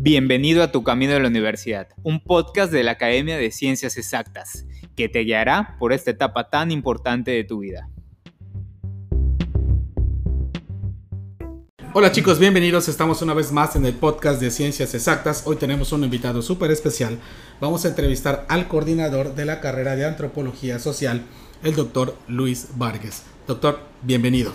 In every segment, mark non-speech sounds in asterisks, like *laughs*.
Bienvenido a Tu Camino de la Universidad, un podcast de la Academia de Ciencias Exactas, que te guiará por esta etapa tan importante de tu vida. Hola chicos, bienvenidos. Estamos una vez más en el podcast de Ciencias Exactas. Hoy tenemos un invitado súper especial. Vamos a entrevistar al coordinador de la carrera de Antropología Social, el doctor Luis Vargas. Doctor, bienvenido.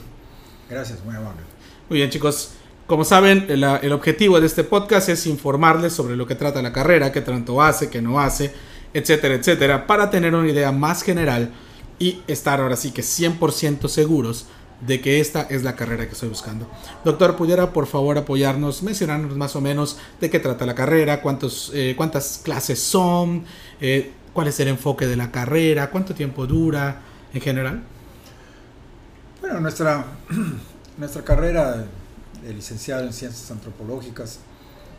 Gracias, muy amable. Muy bien chicos, como saben, el, objetivo de este podcast es informarles sobre lo que trata la carrera, qué tanto hace, qué no hace, etcétera, etcétera, para tener una idea más general y estar ahora sí que 100% seguros de que esta es la carrera que estoy buscando. Doctor, ¿pudiera por favor apoyarnos, mencionarnos más o menos de qué trata la carrera, cuántos, eh, cuántas clases son, eh, cuál es el enfoque de la carrera, cuánto tiempo dura en general? Bueno, nuestra, *clears throat* nuestra carrera de licenciado en Ciencias Antropológicas,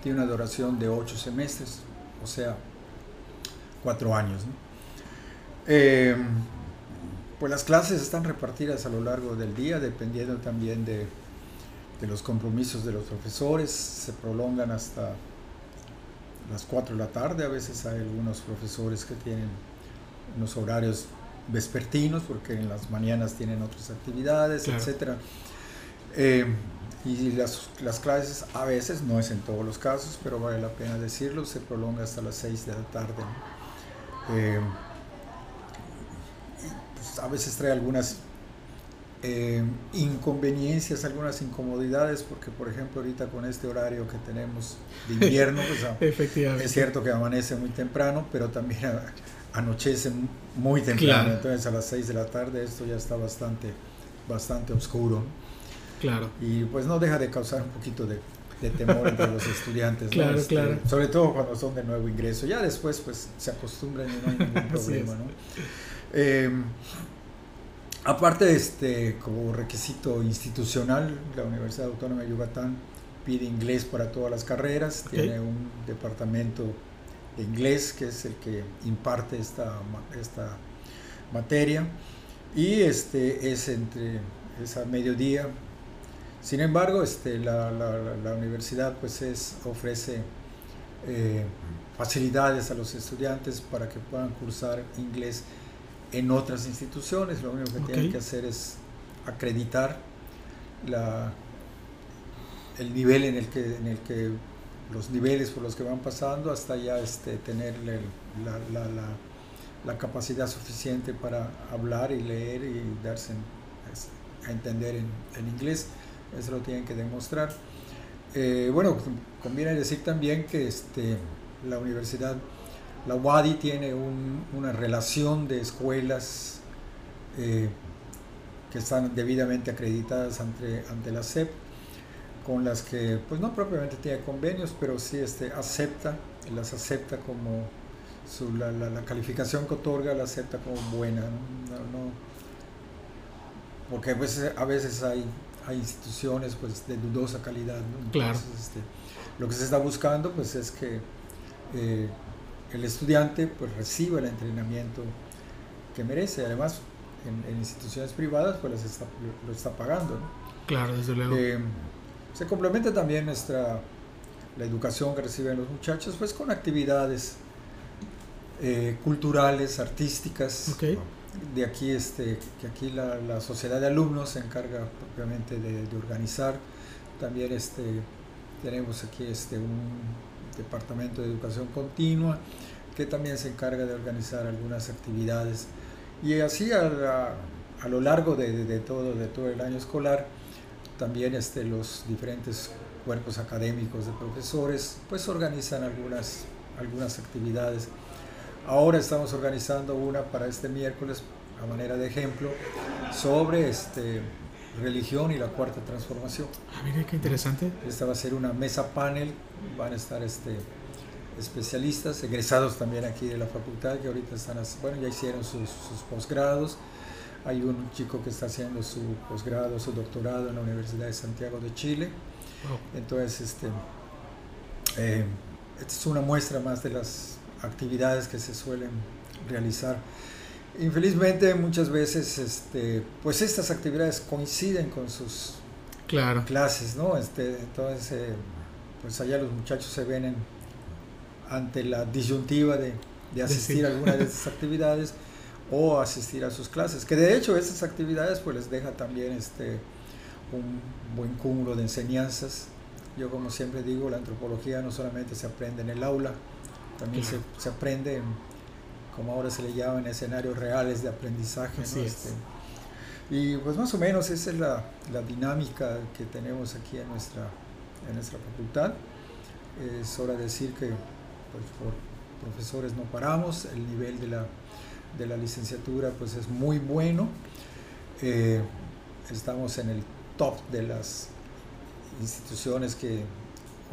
tiene una duración de ocho semestres, o sea, cuatro años. Eh, pues las clases están repartidas a lo largo del día, dependiendo también de, de los compromisos de los profesores, se prolongan hasta las 4 de la tarde, a veces hay algunos profesores que tienen unos horarios vespertinos, porque en las mañanas tienen otras actividades, etc. Eh, y las, las, clases a veces, no es en todos los casos, pero vale la pena decirlo, se prolonga hasta las 6 de la tarde. Eh, pues a veces trae algunas eh, inconveniencias, algunas incomodidades, porque por ejemplo ahorita con este horario que tenemos de invierno, pues, *laughs* es cierto que amanece muy temprano, pero también anochece muy temprano, entonces a las 6 de la tarde esto ya está bastante, bastante oscuro. Claro. Y pues no deja de causar un poquito de, temor entre los estudiantes. *laughs* claro, este, claro. Sobre todo cuando son de nuevo ingreso. Ya después pues se acostumbran y no hay ningún *laughs* problema, ¿no? Eh, aparte, este, como requisito institucional, la Universidad Autónoma de Yucatán pide inglés para todas las carreras, tiene un departamento de inglés que es el que imparte esta, esta materia y este es entre es a mediodía sin embargo, este, la, universidad pues es, ofrece eh, facilidades a los estudiantes para que puedan cursar inglés en otras instituciones. Lo único que tienen que hacer es acreditar el nivel en el que, en el que los niveles por los que van pasando hasta ya este, tener la, capacidad suficiente para hablar y leer y darse a entender en inglés eso lo tienen que demostrar. Eh, bueno, conviene decir también que este, la universidad, la UADI tiene una relación de escuelas eh, que están debidamente acreditadas ante, ante la SEP, con las que, pues no propiamente tiene convenios, pero sí este, acepta, las acepta como la, calificación que otorga, la acepta como buena, porque pues, a veces hay hay instituciones pues de dudosa calidad. claro. Este, lo que se está buscando pues es que eh, el estudiante pues reciba el entrenamiento que merece. Además, en, instituciones privadas pues lo, está pagando. Claro, desde luego. Eh, se complementa también nuestra la educación que reciben los muchachos pues con actividades eh, culturales, artísticas. Okay de aquí, este, que aquí la, sociedad de alumnos se encarga propiamente de, organizar. También este, tenemos aquí este, un departamento de educación continua que también se encarga de organizar algunas actividades. Y así a, lo largo de, de, todo, de todo el año escolar, también este, los diferentes cuerpos académicos de profesores pues organizan algunas, algunas actividades Ahora estamos organizando una para este miércoles, a manera de ejemplo, sobre este, religión y la cuarta transformación. Ah, mire qué interesante. Esta va a ser una mesa panel, van a estar este, especialistas, egresados también aquí de la facultad, que ahorita están, bueno, ya hicieron sus, posgrados. Hay un chico que está haciendo su posgrado, su doctorado en la Universidad de Santiago de Chile. Entonces, este, eh, esta es una muestra más de las actividades que se suelen realizar. Infelizmente muchas veces este, pues estas actividades coinciden con sus claro. clases, ¿no? Este, entonces eh, pues allá los muchachos se ven ante la disyuntiva de, de asistir a alguna de esas actividades o asistir a sus clases, que de hecho esas actividades pues les deja también este, un buen cúmulo de enseñanzas. Yo como siempre digo, la antropología no solamente se aprende en el aula, también se, se, aprende, en, como ahora se le llama, en escenarios reales de aprendizaje. Este, y pues más o menos esa es la, la, dinámica que tenemos aquí en nuestra, en nuestra facultad. Es hora de decir que pues, por profesores no paramos, el nivel de la de la licenciatura pues es muy bueno. Eh, estamos en el top de las instituciones que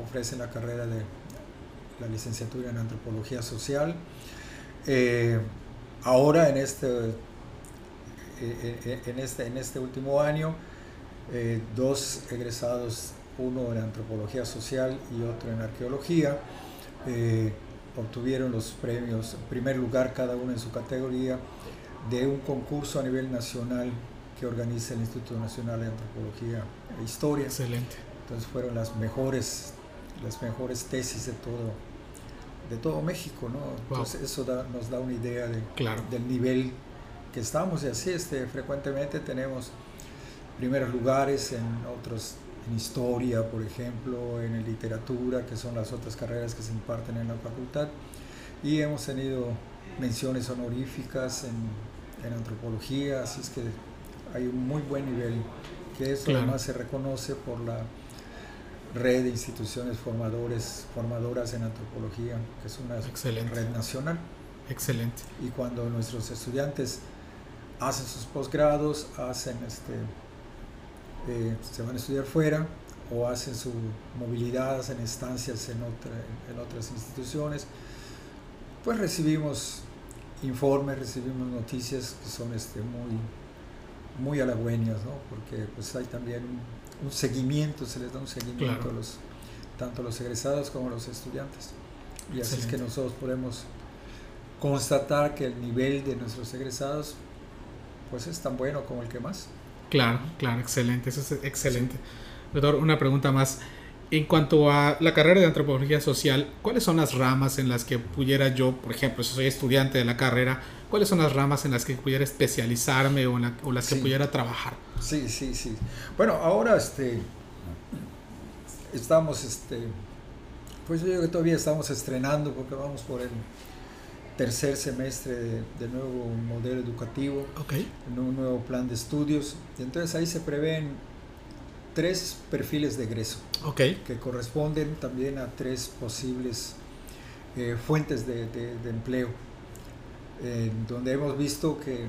ofrecen la carrera de la licenciatura en antropología social. Eh, ahora en este, eh, en, este, en este último año, dos egresados, uno en antropología social y otro en arqueología, obtuvieron los premios, en primer lugar cada uno en su categoría, de un concurso a nivel nacional que organiza el Instituto Nacional de Antropología e Historia. Excelente. Entonces fueron las mejores, las mejores tesis de todo, de todo México, ¿no? Entonces eso nos da una idea de, del nivel que estamos y así este, frecuentemente tenemos primeros lugares en otros en historia, por ejemplo, en literatura, que son las otras carreras que se imparten en la facultad. Y hemos tenido menciones honoríficas en, en antropología, así es que hay un muy buen nivel, que eso además se reconoce por la red de instituciones formadores, formadoras en antropología, que es una red nacional. Excelente. Y cuando nuestros estudiantes hacen sus posgrados, hacen este, eh, se van a estudiar fuera o hacen su movilidad en estancias en, otra, en otras instituciones, pues recibimos informes, recibimos noticias que son este, muy, muy halagüeñas, ¿no? porque pues hay también un, seguimiento, se les da un seguimiento a los, tanto a los egresados como a los estudiantes. Y así es que nosotros podemos constatar que el nivel de nuestros egresados pues es tan bueno como el que más. Claro, claro, excelente, eso es excelente. Doctor, una pregunta más. En cuanto a la carrera de antropología social, ¿cuáles son las ramas en las que pudiera yo, por ejemplo, si soy estudiante de la carrera, cuáles son las ramas en las que pudiera especializarme o, en las que pudiera trabajar? Sí, sí, sí. Bueno, ahora este, estamos, este, pues yo creo que todavía estamos estrenando porque vamos por el tercer semestre de, nuevo modelo educativo, en un nuevo plan de estudios. Y entonces ahí se prevén tres perfiles de egreso que corresponden también a tres posibles eh, fuentes de, empleo, donde hemos visto que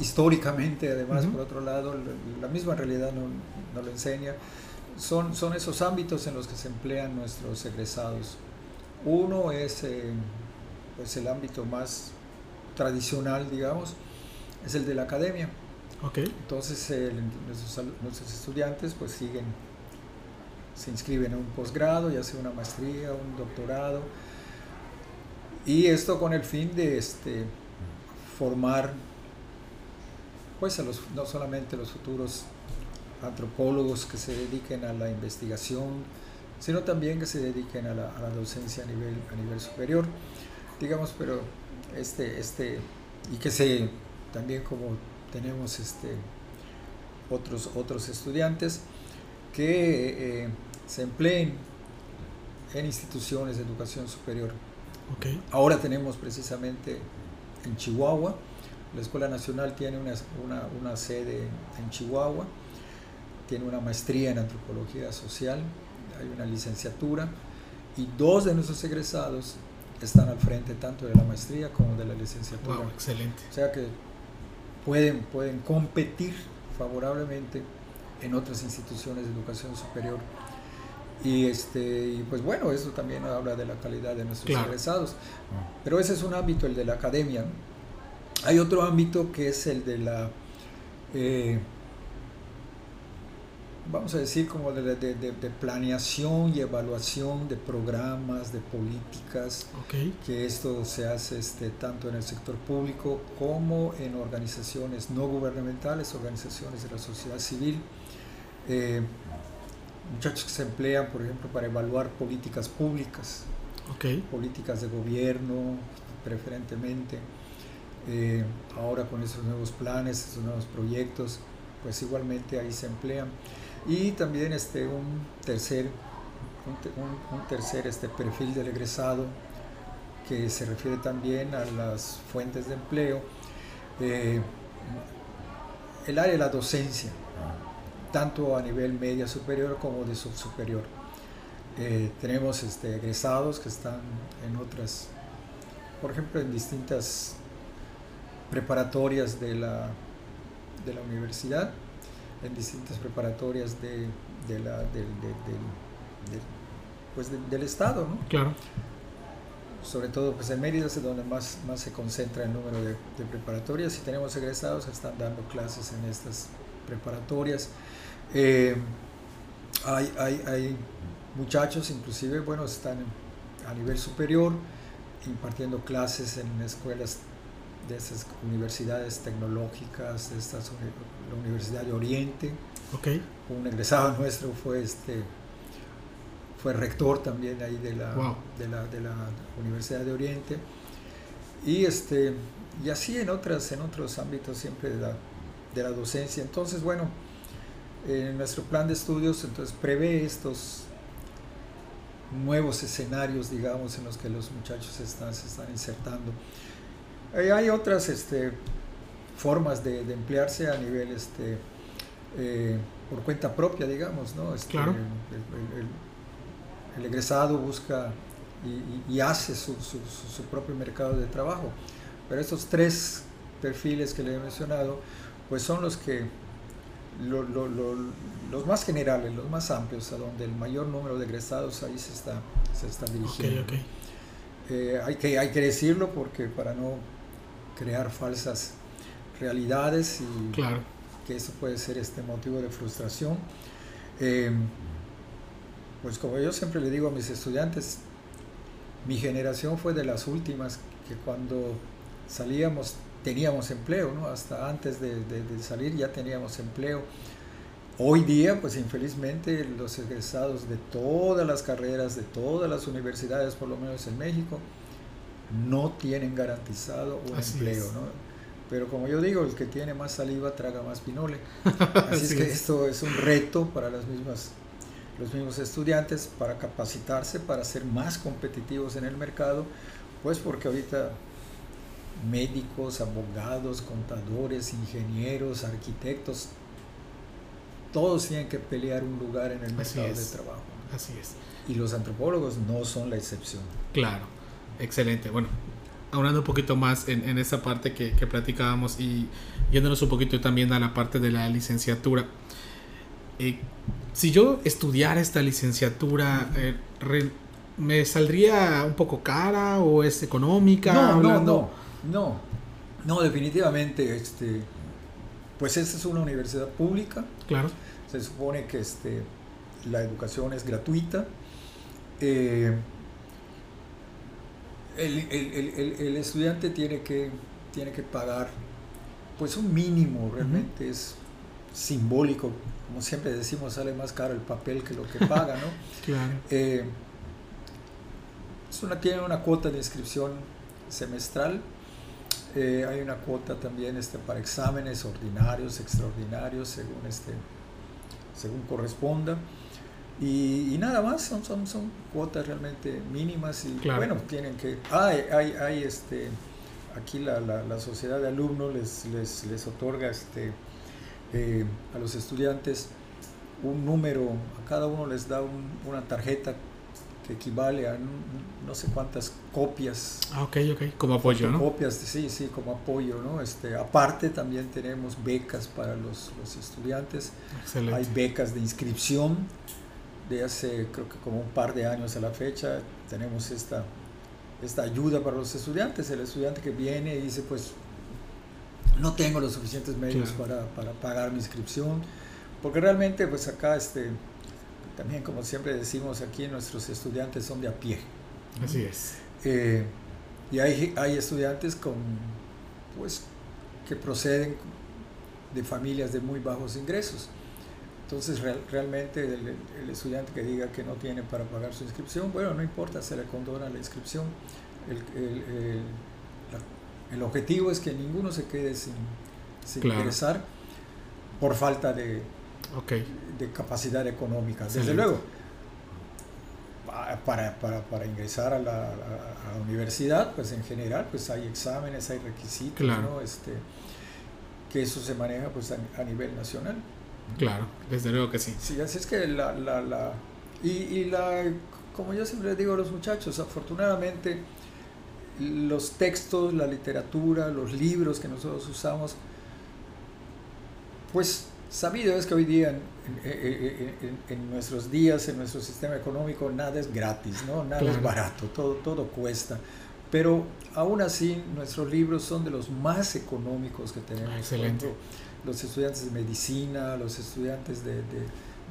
históricamente, además, por otro lado, la misma realidad nos no lo enseña, son, son esos ámbitos en los que se emplean nuestros egresados. Uno es eh, pues el ámbito más tradicional, digamos, es el de la academia. Okay. Entonces nuestros, estudiantes pues siguen, se inscriben a un posgrado, ya sea una maestría, un doctorado, y esto con el fin de este, formar pues no solamente los futuros antropólogos que se dediquen a la investigación, sino también que se dediquen a la, docencia a nivel, a nivel superior, digamos, pero este, este, y que se, también como tenemos este, otros, otros estudiantes que eh, se empleen en instituciones de educación superior. Okay. Ahora tenemos precisamente en Chihuahua, la Escuela Nacional tiene una, una, una sede en Chihuahua, tiene una maestría en antropología social, hay una licenciatura y dos de nuestros egresados están al frente tanto de la maestría como de la licenciatura. excelente. O sea que pueden, pueden competir favorablemente en otras instituciones de educación superior. Y, este, y pues bueno, eso también habla de la calidad de nuestros egresados. Pero ese es un ámbito, el de la academia. Hay otro ámbito que es el de la eh, vamos a decir, como de, de, planeación y evaluación de programas, de políticas, que esto se hace este, tanto en el sector público como en organizaciones no gubernamentales, organizaciones de la sociedad civil. Eh, muchachos que se emplean, por ejemplo, para evaluar políticas públicas, políticas de gobierno, preferentemente. Eh, ahora con esos nuevos planes, esos nuevos proyectos, pues igualmente ahí se emplean. Y también este, un tercer, un, un- un tercer este, perfil del egresado que se refiere también a las fuentes de empleo, eh, el área de la docencia, tanto a nivel media superior como de subsuperior. Eh, tenemos este, egresados que están en otras, por ejemplo, en distintas preparatorias de la, de la universidad, en distintas preparatorias de, de la, del, pues de- del Estado, ¿no? Claro. sobre todo pues en Mérida es donde más, más se concentra el número de preparatorias y tenemos egresados que están dando clases en estas preparatorias. Eh, hay, hay, hay muchachos, inclusive, bueno, están a nivel superior impartiendo clases en escuelas de esas universidades tecnológicas, de estas, la Universidad de Oriente, un egresado nuestro fue este fue rector también ahí de la, Wow. de la, de la Universidad de Oriente y este y así en otras en otros ámbitos siempre de la, de la docencia entonces bueno en nuestro plan de estudios entonces prevé estos nuevos escenarios digamos en los que los muchachos están, se están insertando Eh, hay otras este, formas de, de emplearse a nivel este, eh, por cuenta propia, digamos, ¿no? Este, Claro. El, el- el- el egresado busca y, hace su, su- su- su propio mercado de trabajo. Pero estos tres perfiles que le he mencionado, pues son los que lo- lo- lo- los más generales, los más amplios, a donde el mayor número de egresados ahí se está, se está dirigiendo. Eh, hay, que, hay que decirlo porque para no crear falsas realidades y Claro. que eso puede ser este motivo de frustración. Eh, pues como yo siempre le digo a mis estudiantes, mi generación fue de las últimas que cuando salíamos teníamos empleo, ¿no? hasta antes de, de- de salir ya teníamos empleo. Hoy día, pues infelizmente, los egresados de todas las carreras, de todas las universidades, por lo menos en México, no tienen garantizado un Así empleo. es. ¿no? Pero como yo digo, el que tiene más saliva traga más pinole. *laughs* Así es que es. esto es un reto para las mismas, los mismos estudiantes para capacitarse, para ser más competitivos en el mercado, pues porque ahorita médicos, abogados, contadores, ingenieros, arquitectos, todos tienen que pelear un lugar en el mercado de trabajo. Así es. Y los antropólogos no son la excepción. Claro, excelente. Bueno, hablando un poquito más en, en esa parte que, que platicábamos y yéndonos un poquito también a la parte de la licenciatura. eh, si yo estudiara esta licenciatura, eh, re- ¿me saldría un poco cara o es económica? No, Hablando- no, no, no, definitivamente, este, pues esta es una universidad pública, Claro, se supone que este, la educación es gratuita. eh, el, el- el- el- el estudiante tiene que, tiene que pagar pues un mínimo, realmente es simbólico, como siempre decimos, sale más caro el papel que lo que *laughs* paga, ¿no? claro. Eh, es una, tiene una cuota de inscripción semestral. Eh, hay una cuota también este, para exámenes ordinarios, extraordinarios, según, este, según corresponda. Y, y nada más, son, son, son cuotas realmente mínimas y Claro. bueno, tienen que... Hay, hay, hay este, aquí la, la, la sociedad de alumnos les, les, les otorga este, eh, a los estudiantes un número, a cada uno les da un- una tarjeta que equivale a no sé cuántas copias. Ah, ok, ok. Como apoyo, ¿no? Copias, sí, sí, como apoyo, ¿no? Este, aparte también tenemos becas para los, los estudiantes. Excelente. Hay becas de inscripción de hace creo que como un par de años a la fecha. Tenemos esta, esta ayuda para los estudiantes. El estudiante que viene y dice, pues, no tengo los suficientes medios Claro. para, para pagar mi inscripción. Porque realmente, pues acá, este, también como siempre decimos aquí, nuestros estudiantes son de a pie. Así es. Eh, y hay, hay estudiantes con, pues, que proceden de familias de muy bajos ingresos. Entonces realmente el, estudiante que diga que no tiene para pagar su inscripción, bueno, no importa, se le condona la inscripción. El, el objetivo es que ninguno se quede sin, ingresar por falta de, de capacidad económica. Desde luego, para, para, para ingresar a la, a la, universidad, pues en general, pues hay exámenes, hay requisitos, ¿no? Este, que eso se maneja pues a, nivel nacional. Claro, desde luego que sí. Sí, así es que la, la, la y, y, la, como yo siempre les digo a los muchachos, afortunadamente los textos, la literatura, los libros que nosotros usamos, pues sabido es que hoy día en, nuestros días, en nuestro sistema económico, nada es gratis, ¿no? nada es barato, todo, todo cuesta. Pero aún así, nuestros libros son de los más económicos que tenemos. Excelente. los estudiantes de medicina, los estudiantes de,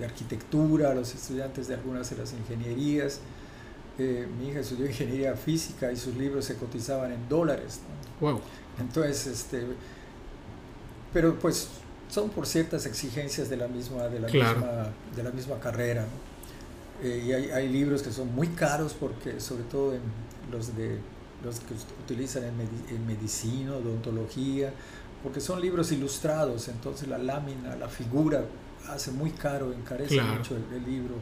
arquitectura, los estudiantes de algunas de las ingenierías. Eh, mi hija estudió ingeniería física y sus libros se cotizaban en dólares. Wow. Entonces, este, pero pues son por ciertas exigencias de la misma, de la misma, de la misma carrera. Eh, y hay, hay, libros que son muy caros porque sobre todo en los de los que utilizan en, medicina, odontología, porque son libros ilustrados, entonces la lámina, la figura hace muy caro, encarece mucho el, libro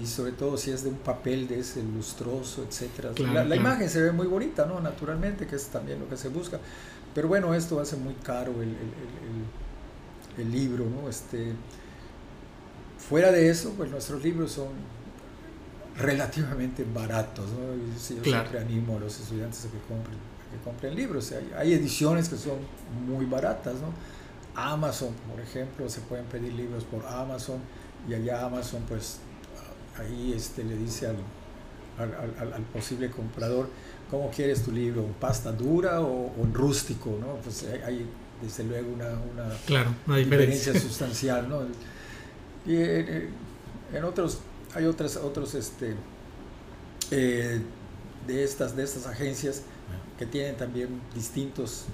y sobre todo si es de un papel de ese lustroso, etcétera. la, imagen se ve muy bonita, ¿no? Naturalmente, que es también lo que se busca. Pero bueno, esto hace muy caro el, el, el libro, ¿no? Este, fuera de eso, pues nuestros libros son relativamente baratos. ¿no? Yo siempre animo a los estudiantes a que compren, que compren libros. Hay, hay, ediciones que son muy baratas. ¿no? Amazon, por ejemplo, se pueden pedir libros por Amazon y allá Amazon, pues ahí este, le dice al, al, al, posible comprador cómo quieres tu libro, ¿en pasta dura o, en rústico? ¿no? Pues hay, desde luego una, una, claro, una diferencia. *laughs* sustancial. ¿no? Y en, en otros hay otras, otros este, eh, de, estas, de estas agencias que tienen también distintos,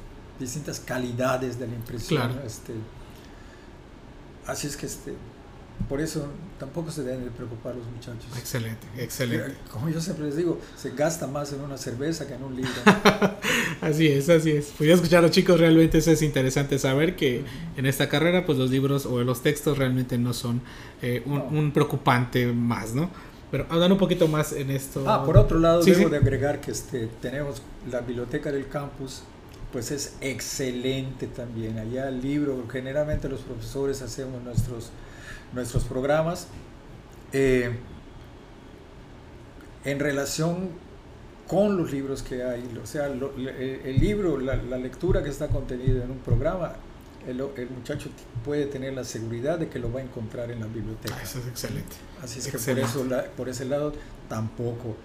distintas calidades de la impresión. Este, así es que este, por eso tampoco se deben de preocupar los muchachos. Excelente, excelente. Como yo siempre les digo, se gasta más en una cerveza que en un libro. *laughs* así es, así es. Pues ya escucharon chicos, realmente eso es interesante saber que en esta carrera pues los libros o los textos realmente no son eh, un, preocupante más, ¿no? Pero hablando un poquito más en esto. Ah, por otro lado, debo de agregar que este, tenemos la biblioteca del campus, pues es excelente también. Allá el libro, generalmente los profesores hacemos nuestros nuestros programas. Eh, en relación con los libros que hay, o sea, el, libro, la, lectura que está contenida en un programa, el, muchacho puede tener la seguridad de que lo va a encontrar en la biblioteca. Ah, eso es excelente. Así es que por, eso, por ese lado tampoco,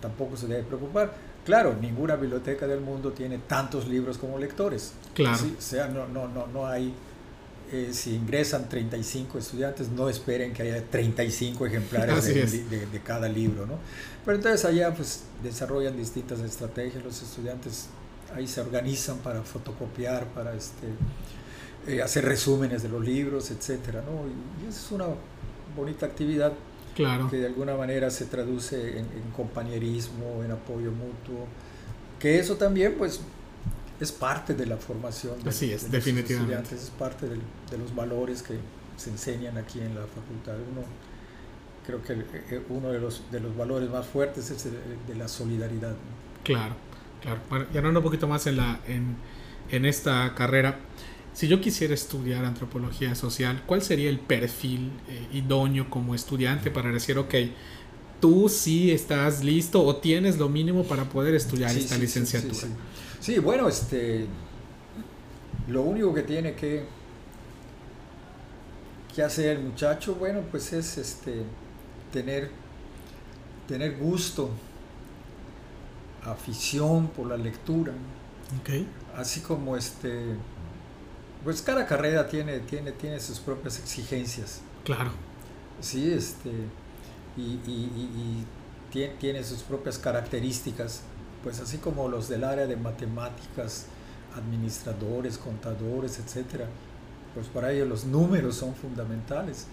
tampoco se debe preocupar. Claro, ninguna biblioteca del mundo tiene tantos libros como lectores. Claro. O sea, no, no, no, no hay eh, si ingresan 35 estudiantes, no esperen que haya 35 ejemplares *laughs* de, cada libro, ¿no? Pero entonces allá pues desarrollan distintas estrategias, los estudiantes ahí se organizan para fotocopiar, para este, eh, hacer resúmenes de los libros, etcétera, ¿no? Y, es una bonita actividad claro. que de alguna manera se traduce en, en compañerismo, en apoyo mutuo, que eso también pues es parte de la formación de, Así es, definitivamente. estudiantes, es parte de los valores que se enseñan aquí en la facultad. Uno, creo que eh, uno de los, de los valores más fuertes es el de la solidaridad. Claro, claro. Bueno, y hablando un poquito más en, la, en, en esta carrera, si yo quisiera estudiar antropología social, ¿cuál sería el perfil eh, idóneo como estudiante para decir, ok, tú sí estás listo o tienes lo mínimo para poder estudiar esta licenciatura? Sí, bueno, este, lo único que tiene que, que hacer el muchacho, bueno, pues es este, tener, tener gusto, afición por la lectura. Okay. Así como este, pues cada carrera tiene, tiene, tiene sus propias exigencias. Claro. Sí, este, y, y, y, y tiene sus propias características pues así como los del área de matemáticas, administradores, contadores, etcétera, pues para ellos los números son fundamentales.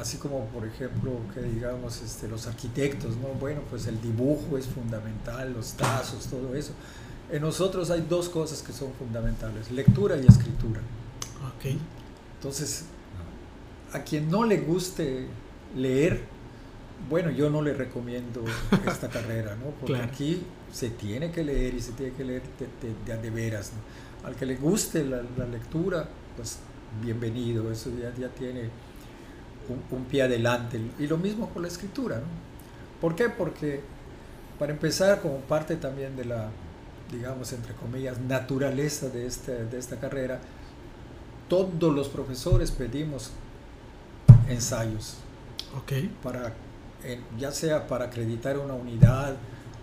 Así como, por ejemplo, que digamos este, los arquitectos, ¿no? Bueno, pues el dibujo es fundamental, los trazos, todo eso. En nosotros hay dos cosas que son fundamentales, lectura y escritura. Ok. Entonces, a quien no le guste leer, bueno, yo no le recomiendo esta *laughs* carrera, ¿no? Porque Claro. aquí se tiene que leer y se tiene que leer de, de- de de veras, ¿no? Al que le guste la, la lectura, pues bienvenido, eso ya, ya tiene un, un pie adelante. Y lo mismo con la escritura, ¿no? ¿Por qué? Porque, para empezar, como parte también de la, digamos, entre comillas, naturaleza de, este, de esta carrera, todos los profesores pedimos ensayos Ok. para ya sea para acreditar una unidad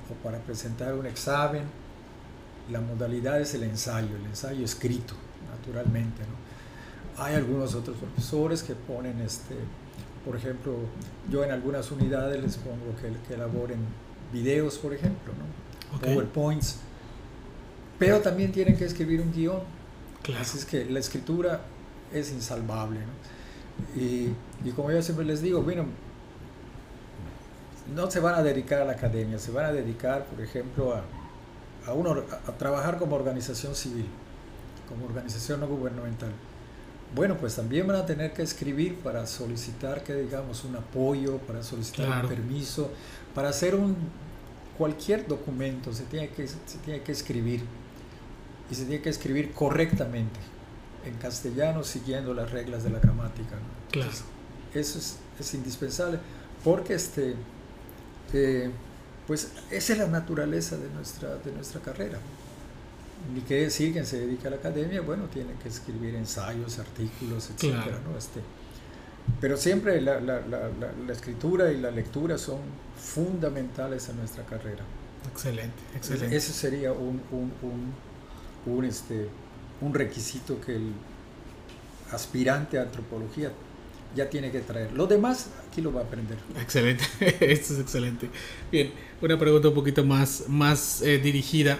o para presentar un examen la modalidad es el ensayo el ensayo escrito naturalmente ¿no? hay algunos otros profesores que ponen este por ejemplo yo en algunas unidades les pongo que, que elaboren videos por ejemplo ¿no? Ok. powerpoints pero también tienen que escribir un guion Claro. Así es que la escritura es insalvable. ¿no? Y, y como yo siempre les digo, bueno, no se van a dedicar a la academia, se van a dedicar, por ejemplo, a, a, uno, a, trabajar como organización civil, como organización no gubernamental. Bueno, pues también van a tener que escribir para solicitar que digamos un apoyo, para solicitar Claro. un permiso, para hacer un cualquier documento se tiene que se tiene que escribir y se tiene que escribir correctamente en castellano siguiendo las reglas de la gramática. ¿no? Claro. Entonces, eso es, es indispensable porque este, eh, pues esa es la naturaleza de nuestra, de nuestra carrera. Ni que decir quien se dedica a la academia, bueno, tiene que escribir ensayos, artículos, etcétera, Claro. ¿no? Este, pero siempre la, la- la- la- la escritura y la lectura son fundamentales en nuestra carrera. Excelente, excelente. Ese sería un, un, un, un, este, un requisito que el aspirante a antropología ya tiene que traer. Lo demás aquí lo va a aprender. Excelente, *laughs* esto es excelente. Bien, una pregunta un poquito más, más eh, dirigida,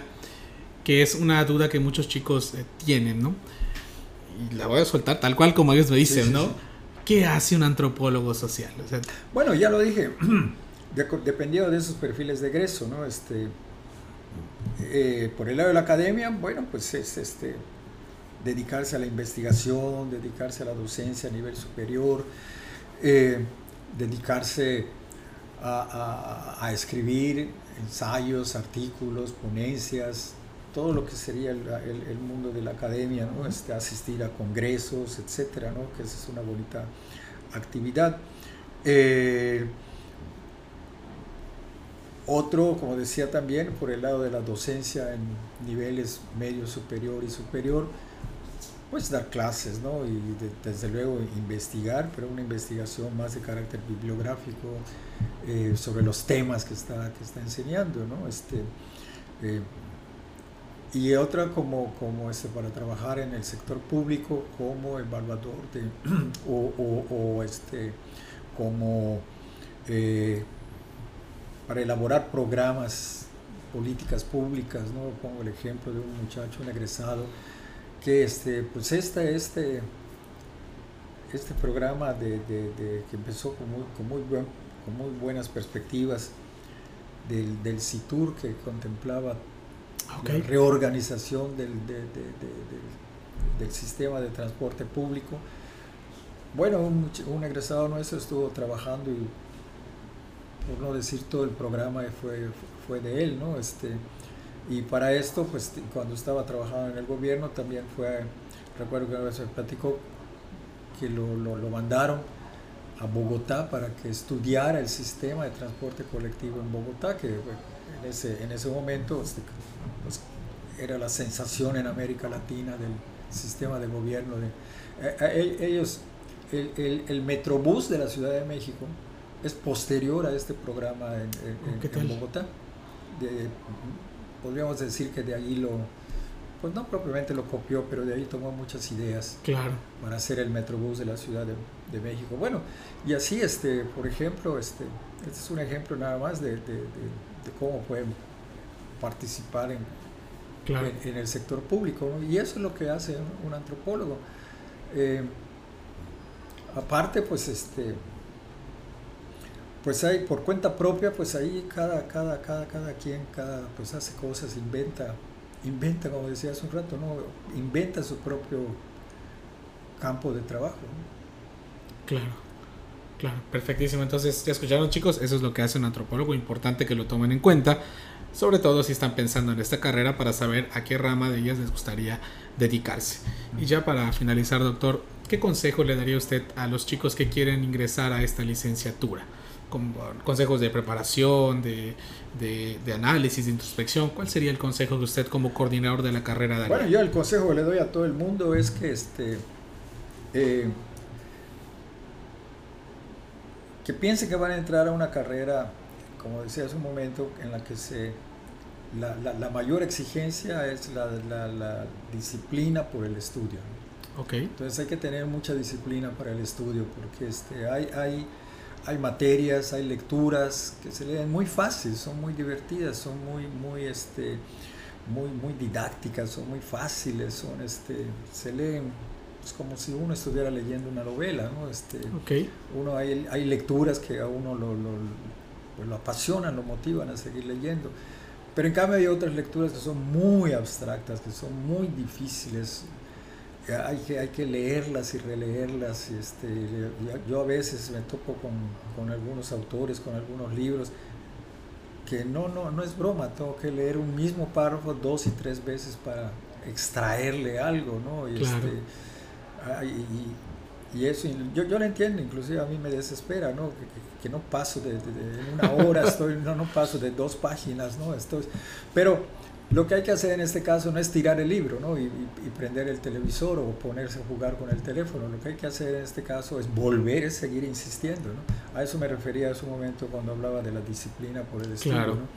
que es una duda que muchos chicos eh, tienen, ¿no? Y la voy a soltar tal cual como ellos me dicen, sí, ¿no? sí. ¿Qué hace un antropólogo social? O sea, Bueno, ya lo dije, *clears throat* de- dependiendo de esos perfiles de egreso, ¿no? Este, eh, por el lado de la academia, bueno, pues es este, dedicarse a la investigación, dedicarse a la docencia a nivel superior, eh, dedicarse a, a- a escribir ensayos, artículos, ponencias, todo lo que sería el, el- mundo de la academia, ¿no? Este, asistir a congresos, etcétera, ¿no? que esa es una bonita actividad. Eh, otro, como decía también, por el lado de la docencia en niveles medio superior y superior, pues dar clases, ¿no? Y de- desde luego investigar, pero una investigación más de carácter bibliográfico eh, sobre los temas que está, que está enseñando, ¿no? Este, eh, y otra como, como este, para trabajar en el sector público como evaluador de, *clears throat* o, este, como eh, para elaborar programas, políticas públicas, ¿no? Pongo el ejemplo de un muchacho, un egresado, que este, pues este, este, este programa de, de- de- que empezó con muy, con muy, buen- con muy buenas perspectivas del, del CITUR que contemplaba la reorganización del, de- de- de- del- sistema de transporte público. Bueno, un, un egresado nuestro estuvo trabajando y, por no decir todo el programa fue, fue de él, ¿no? Este, y para esto, pues cuando estaba trabajando en el gobierno, también fue, recuerdo que una vez me platicó que lo, lo, lo mandaron a Bogotá para que estudiara el sistema de transporte colectivo en Bogotá, que en, ese, en ese momento este, pues, era la sensación en América Latina del sistema de gobierno. De, eh, eh, ellos, el, el, el Metrobús de la Ciudad de México es posterior a este programa en, en- en Bogotá. De- podríamos decir que de ahí lo, pues no propiamente lo copió, pero de ahí tomó muchas ideas claro, para hacer el Metrobús de la Ciudad de, de México. Bueno, y así, este, por ejemplo, este, este es un ejemplo nada más de, de- cómo pueden participar en, claro. en, en el sector público. ¿no? Y eso es lo que hace un, un antropólogo. Eh, aparte, pues este, pues hay por cuenta propia, pues ahí cada, cada, cada, cada quien, cada, pues hace cosas, inventa, inventa, como decía hace un rato, ¿no? Inventa su propio campo de trabajo. Claro. Claro, perfectísimo. Entonces, ya escucharon chicos, eso es lo que hace un antropólogo, importante que lo tomen en cuenta, sobre todo si están pensando en esta carrera para saber a qué rama de ellas les gustaría dedicarse. Y ya para finalizar, doctor, ¿qué consejo le daría usted a los chicos que quieren ingresar a esta licenciatura? Con consejos de preparación, de, de, análisis, de introspección. ¿Cuál sería el consejo de usted como coordinador de la carrera? De bueno, yo el consejo que le doy a todo el mundo es que este, eh, que piensen que van a entrar a una carrera, como decía hace un momento, en la que se, la, la, mayor exigencia es la, la, disciplina por el estudio. Okay. Entonces hay que tener mucha disciplina para el estudio, porque este, hay, hay, hay materias, hay lecturas que se leen muy fácil, son muy divertidas, son muy, muy, este, muy, muy didácticas, son muy fáciles, son, este, se leen es como si uno estuviera leyendo una novela, ¿no? Este, uno hay, hay, lecturas que a uno lo, lo, pues lo, apasionan, lo motivan a seguir leyendo. Pero en cambio hay otras lecturas que son muy abstractas, que son muy difíciles. Hay que, hay que leerlas y releerlas. Este, yo a veces me topo con, con algunos autores, con algunos libros, que no, no, no es broma, tengo que leer un mismo párrafo dos y tres veces para extraerle algo, ¿no? Y este, y, y, eso, yo, yo lo entiendo, inclusive a mí me desespera, ¿no? Que, que, no paso de, de, una hora, estoy, no, no paso de dos páginas, ¿no? Estoy, pero lo que hay que hacer en este caso no es tirar el libro ¿no? y, y, prender el televisor o ponerse a jugar con el teléfono. Lo que hay que hacer en este caso es volver a seguir insistiendo. ¿no? A eso me refería hace un momento cuando hablaba de la disciplina por el estudio. ¿no?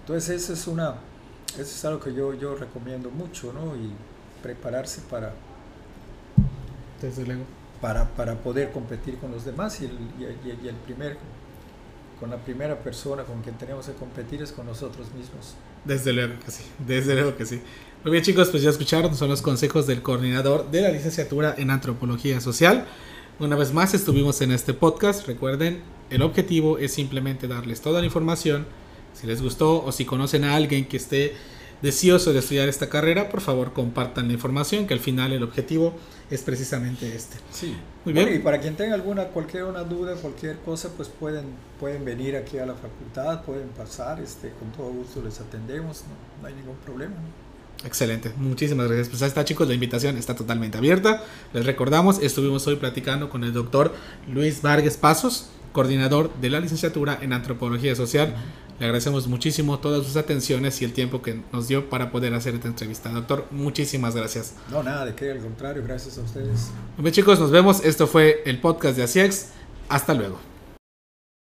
Entonces eso es, una, eso es algo que yo, yo recomiendo mucho ¿no? y prepararse para, desde luego. Para, para poder competir con los demás y el, y, el primer, con la primera persona con quien tenemos que competir es con nosotros mismos. Desde luego que sí, desde luego que sí. Muy bien chicos, pues ya escucharon, son los consejos del coordinador de la licenciatura en antropología social. Una vez más estuvimos en este podcast, recuerden, el objetivo es simplemente darles toda la información, si les gustó o si conocen a alguien que esté deseoso de estudiar esta carrera, por favor compartan la información, que al final el objetivo es precisamente este. Sí. Muy bien. y para quien tenga alguna, cualquier una duda, cualquier cosa, pues pueden, pueden venir aquí a la facultad, pueden pasar, este, con todo gusto les atendemos, no, hay ningún problema. Excelente, muchísimas gracias. Pues ahí está chicos, la invitación está totalmente abierta. Les recordamos, estuvimos hoy platicando con el doctor Luis Vargas Pasos, coordinador de la licenciatura en Antropología Social. Le agradecemos muchísimo todas sus atenciones y el tiempo que nos dio para poder hacer esta entrevista. Doctor, muchísimas gracias. No, nada de qué, al contrario, gracias a ustedes. Muy bien chicos, nos vemos. Esto fue el podcast de ASIEX. Hasta luego.